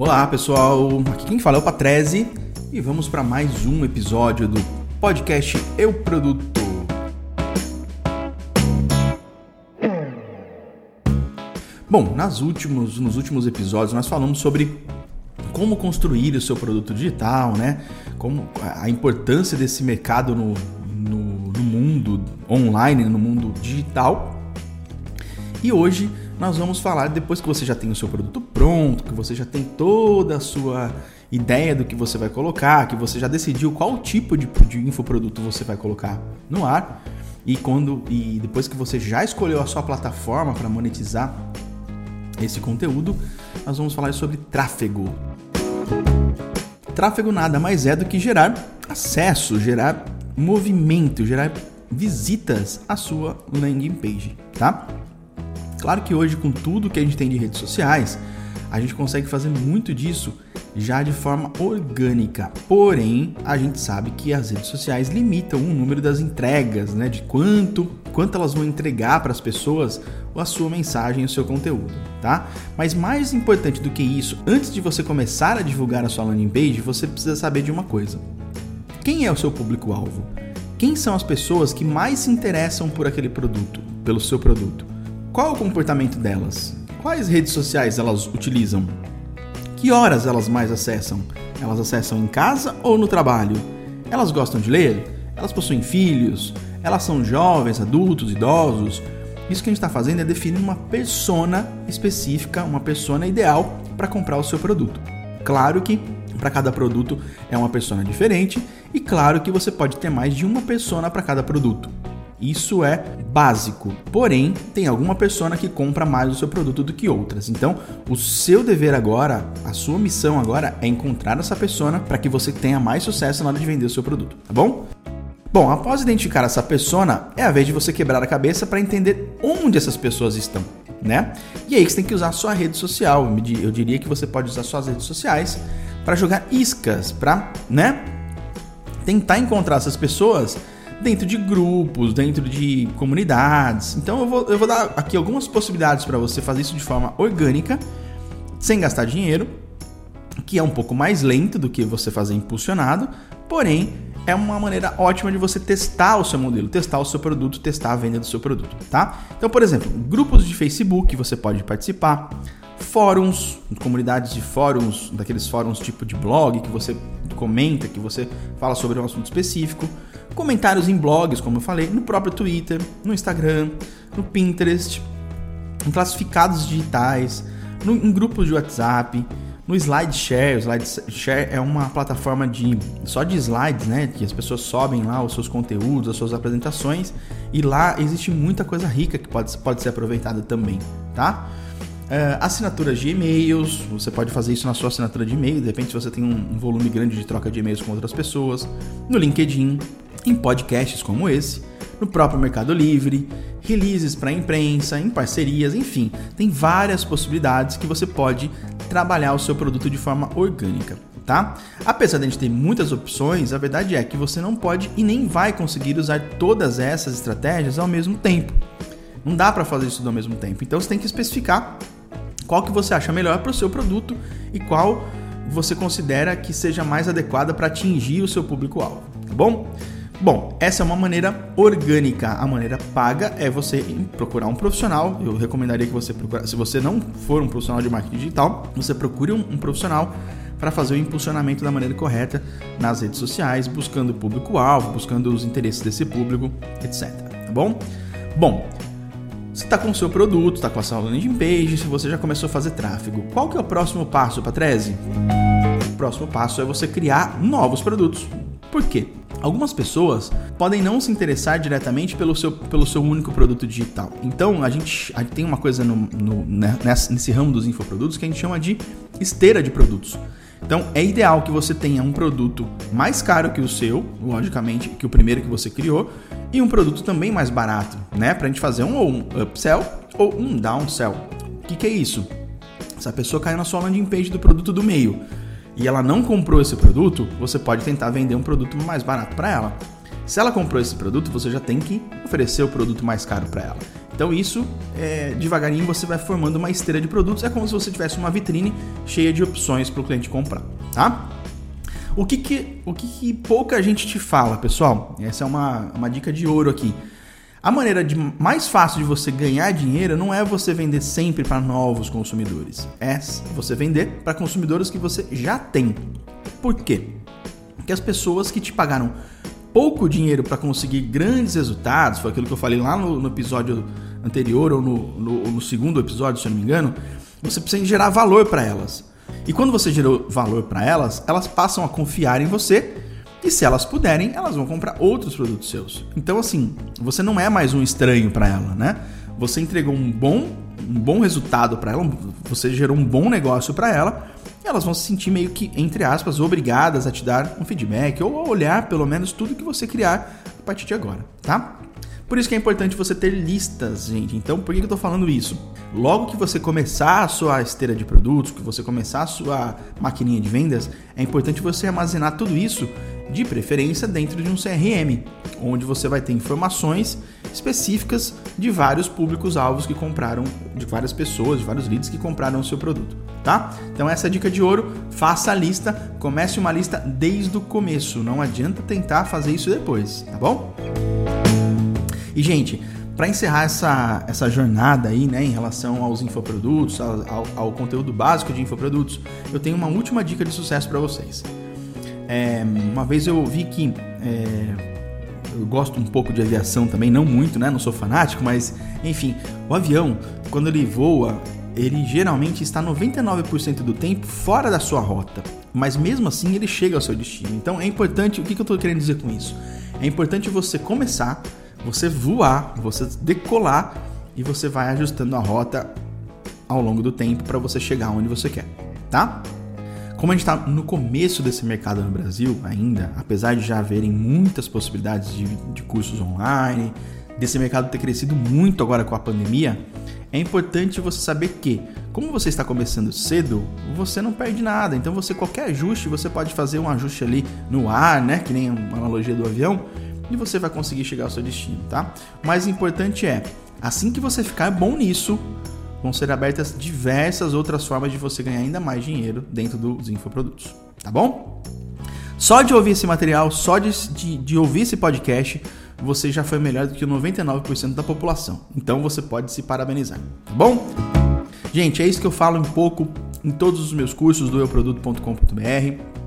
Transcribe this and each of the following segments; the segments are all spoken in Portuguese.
Olá pessoal, aqui quem fala é o Patrese e vamos para mais um episódio do podcast Eu Produto. Bom, nas últimos, nos últimos episódios nós falamos sobre como construir o seu produto digital, né? Como a importância desse mercado no, no, no mundo online, no mundo digital. E hoje nós vamos falar depois que você já tem o seu produto pronto, que você já tem toda a sua ideia do que você vai colocar, que você já decidiu qual tipo de, de infoproduto você vai colocar no ar. E quando e depois que você já escolheu a sua plataforma para monetizar esse conteúdo, nós vamos falar sobre tráfego. Tráfego nada mais é do que gerar acesso, gerar movimento, gerar visitas à sua landing page, tá? Claro que hoje, com tudo que a gente tem de redes sociais, a gente consegue fazer muito disso já de forma orgânica. Porém, a gente sabe que as redes sociais limitam o número das entregas, né? De quanto, quanto elas vão entregar para as pessoas a sua mensagem, o seu conteúdo, tá? Mas mais importante do que isso, antes de você começar a divulgar a sua landing page, você precisa saber de uma coisa. Quem é o seu público-alvo? Quem são as pessoas que mais se interessam por aquele produto, pelo seu produto? Qual o comportamento delas? Quais redes sociais elas utilizam? Que horas elas mais acessam? Elas acessam em casa ou no trabalho? Elas gostam de ler? Elas possuem filhos? Elas são jovens, adultos, idosos? Isso que a gente está fazendo é definir uma persona específica, uma persona ideal para comprar o seu produto. Claro que para cada produto é uma persona diferente e claro que você pode ter mais de uma persona para cada produto. Isso é básico. Porém, tem alguma pessoa que compra mais o seu produto do que outras. Então, o seu dever agora, a sua missão agora é encontrar essa pessoa para que você tenha mais sucesso na hora de vender o seu produto, tá bom? Bom, após identificar essa persona, é a vez de você quebrar a cabeça para entender onde essas pessoas estão, né? E aí você tem que usar a sua rede social. Eu diria que você pode usar suas redes sociais para jogar iscas, para, né? Tentar encontrar essas pessoas dentro de grupos, dentro de comunidades. Então eu vou, eu vou dar aqui algumas possibilidades para você fazer isso de forma orgânica, sem gastar dinheiro, que é um pouco mais lento do que você fazer impulsionado, porém é uma maneira ótima de você testar o seu modelo, testar o seu produto, testar a venda do seu produto, tá? Então, por exemplo, grupos de Facebook você pode participar, fóruns, comunidades de fóruns, daqueles fóruns tipo de blog que você comenta, que você fala sobre um assunto específico, comentários em blogs, como eu falei, no próprio Twitter, no Instagram, no Pinterest, em classificados digitais, no, em grupos de WhatsApp, no SlideShare. O SlideShare é uma plataforma de só de slides, né? Que as pessoas sobem lá os seus conteúdos, as suas apresentações, e lá existe muita coisa rica que pode, pode ser aproveitada também, tá? Uh, assinaturas de e-mails, você pode fazer isso na sua assinatura de e-mail, de repente se você tem um, um volume grande de troca de e-mails com outras pessoas, no LinkedIn, em podcasts como esse, no próprio Mercado Livre, releases para a imprensa, em parcerias, enfim, tem várias possibilidades que você pode trabalhar o seu produto de forma orgânica. Tá? Apesar de a gente ter muitas opções, a verdade é que você não pode e nem vai conseguir usar todas essas estratégias ao mesmo tempo. Não dá para fazer isso ao mesmo tempo. Então você tem que especificar qual que você acha melhor para o seu produto e qual você considera que seja mais adequada para atingir o seu público-alvo, tá bom? Bom, essa é uma maneira orgânica. A maneira paga é você procurar um profissional. Eu recomendaria que você procure, se você não for um profissional de marketing digital, você procure um, um profissional para fazer o impulsionamento da maneira correta nas redes sociais, buscando o público-alvo, buscando os interesses desse público, etc. Tá bom? Bom, você está com o seu produto, está com a sua landing page, se você já começou a fazer tráfego, qual que é o próximo passo, Patrese? O próximo passo é você criar novos produtos. Por quê? Algumas pessoas podem não se interessar diretamente pelo seu, pelo seu único produto digital. Então, a gente, a gente tem uma coisa no, no, né, nesse, ramo dos infoprodutos que a gente chama de esteira de produtos. Então, é ideal que você tenha um produto mais caro que o seu, logicamente, que o primeiro que você criou, e um produto também mais barato, né? Pra gente fazer um ou um upsell ou um downsell. O que, que é isso? Se a pessoa caiu na sua landing page do produto do meio e ela não comprou esse produto, você pode tentar vender um produto mais barato para ela. Se ela comprou esse produto, você já tem que oferecer o produto mais caro para ela. Então isso, é, devagarinho você vai formando uma esteira de produtos, é como se você tivesse uma vitrine cheia de opções para o cliente comprar, tá? O que que, o que que pouca gente te fala, pessoal? Essa é uma, uma dica de ouro aqui. A maneira de, mais fácil de você ganhar dinheiro não é você vender sempre para novos consumidores, é você vender para consumidores que você já tem. Por quê? Porque as pessoas que te pagaram pouco dinheiro para conseguir grandes resultados, foi aquilo que eu falei lá no, no episódio anterior ou no, no, no, segundo episódio, se eu não me engano, você precisa gerar valor para elas. E quando você gerou valor para elas, elas passam a confiar em você e se elas puderem, elas vão comprar outros produtos seus. Então assim, você não é mais um estranho para ela, né? Você entregou um bom, um bom resultado para ela, você gerou um bom negócio para ela elas vão se sentir meio que, entre aspas, obrigadas a te dar um feedback ou a olhar pelo menos tudo que você criar a partir de agora, tá? Por isso que é importante você ter listas, gente. Então, por que eu estou falando isso? Logo que você começar a sua esteira de produtos, que você começar a sua maquininha de vendas, é importante você armazenar tudo isso de preferência dentro de um CRM, onde você vai ter informações específicas de vários públicos-alvos que compraram, de várias pessoas, de vários leads que compraram o seu produto, tá? Então essa é a dica de ouro, faça a lista, comece uma lista desde o começo, não adianta tentar fazer isso depois, tá bom? E gente, para encerrar essa, essa jornada aí, né, em relação aos infoprodutos, ao, ao, conteúdo básico de infoprodutos, eu tenho uma última dica de sucesso para vocês. É, uma vez eu vi que é, eu gosto um pouco de aviação também, não muito, né? Não sou fanático, mas enfim, o avião, quando ele voa, ele geralmente está 99% do tempo fora da sua rota, mas mesmo assim ele chega ao seu destino. Então é importante, o que eu estou querendo dizer com isso? É importante você começar, você voar, você decolar e você vai ajustando a rota ao longo do tempo para você chegar onde você quer, tá? Como a gente está no começo desse mercado no Brasil ainda, apesar de já haverem muitas possibilidades de, de cursos online, desse mercado ter crescido muito agora com a pandemia, é importante você saber que, como você está começando cedo, você não perde nada. Então você qualquer ajuste, você pode fazer um ajuste ali no ar, né, que nem uma analogia do avião, e você vai conseguir chegar ao seu destino, tá? O mais importante é, assim que você ficar bom nisso, vão ser abertas diversas outras formas de você ganhar ainda mais dinheiro dentro dos infoprodutos, tá bom? Só de ouvir esse material, só de, de, de ouvir esse podcast, você já foi melhor do que o 99% da população. Então você pode se parabenizar, tá bom? Gente, é isso que eu falo um pouco em todos os meus cursos do euproduto.com.br.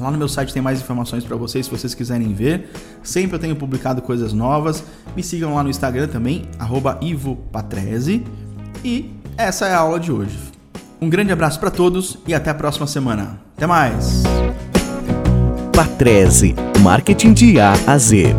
Lá no meu site tem mais informações para vocês se vocês quiserem ver. Sempre eu tenho publicado coisas novas. Me sigam lá no Instagram também, ivopatrese. E essa é a aula de hoje. Um grande abraço para todos e até a próxima semana. Até mais! Patrese, marketing de A a Z.